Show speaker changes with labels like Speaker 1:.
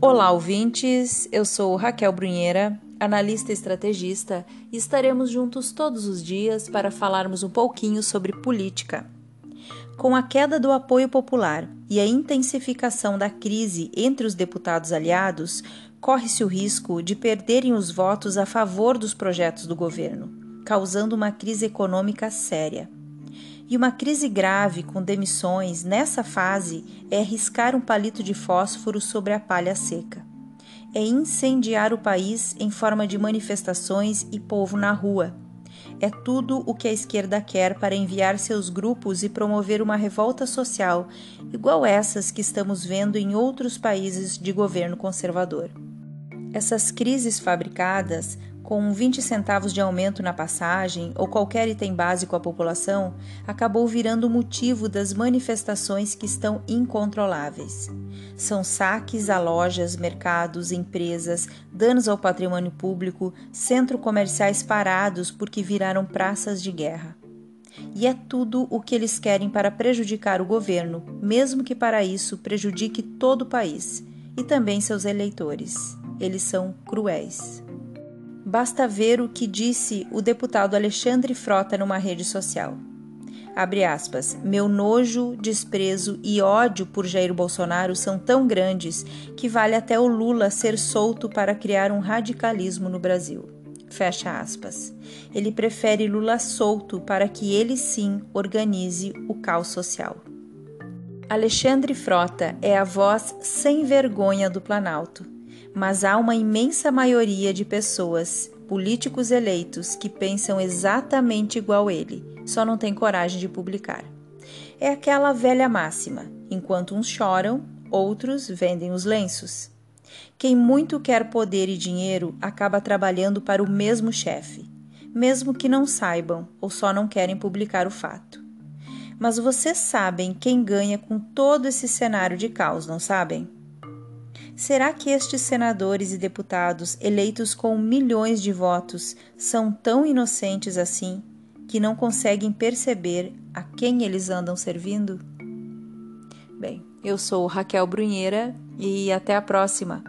Speaker 1: Olá, ouvintes. Eu sou Raquel Brunheira, analista estrategista, e estaremos juntos todos os dias para falarmos um pouquinho sobre política. Com a queda do apoio popular e a intensificação da crise entre os deputados aliados, corre-se o risco de perderem os votos a favor dos projetos do governo, causando uma crise econômica séria. E uma crise grave com demissões nessa fase é arriscar um palito de fósforo sobre a palha seca. É incendiar o país em forma de manifestações e povo na rua. É tudo o que a esquerda quer para enviar seus grupos e promover uma revolta social, igual essas que estamos vendo em outros países de governo conservador. Essas crises fabricadas com 20 centavos de aumento na passagem ou qualquer item básico à população, acabou virando motivo das manifestações que estão incontroláveis. São saques a lojas, mercados, empresas, danos ao patrimônio público, centros comerciais parados porque viraram praças de guerra. E é tudo o que eles querem para prejudicar o governo, mesmo que para isso prejudique todo o país e também seus eleitores. Eles são cruéis. Basta ver o que disse o deputado Alexandre Frota numa rede social. Abre aspas. Meu nojo, desprezo e ódio por Jair Bolsonaro são tão grandes que vale até o Lula ser solto para criar um radicalismo no Brasil. Fecha aspas. Ele prefere Lula solto para que ele sim organize o caos social. Alexandre Frota é a voz sem vergonha do Planalto mas há uma imensa maioria de pessoas, políticos eleitos, que pensam exatamente igual ele, só não tem coragem de publicar. É aquela velha máxima: enquanto uns choram, outros vendem os lenços. Quem muito quer poder e dinheiro acaba trabalhando para o mesmo chefe, mesmo que não saibam ou só não querem publicar o fato. Mas vocês sabem quem ganha com todo esse cenário de caos, não sabem? Será que estes senadores e deputados eleitos com milhões de votos são tão inocentes assim que não conseguem perceber a quem eles andam servindo? Bem, eu sou Raquel Brunheira e até a próxima.